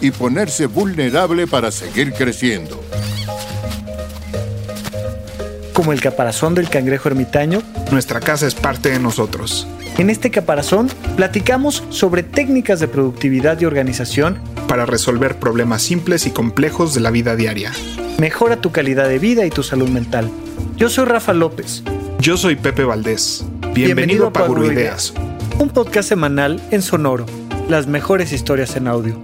y ponerse vulnerable para seguir creciendo. Como el caparazón del cangrejo ermitaño, nuestra casa es parte de nosotros. En este caparazón platicamos sobre técnicas de productividad y organización para resolver problemas simples y complejos de la vida diaria. Mejora tu calidad de vida y tu salud mental. Yo soy Rafa López. Yo soy Pepe Valdés. Bienvenido, a Paguro Ideas. Un podcast semanal en Sonoro. Las mejores historias en audio.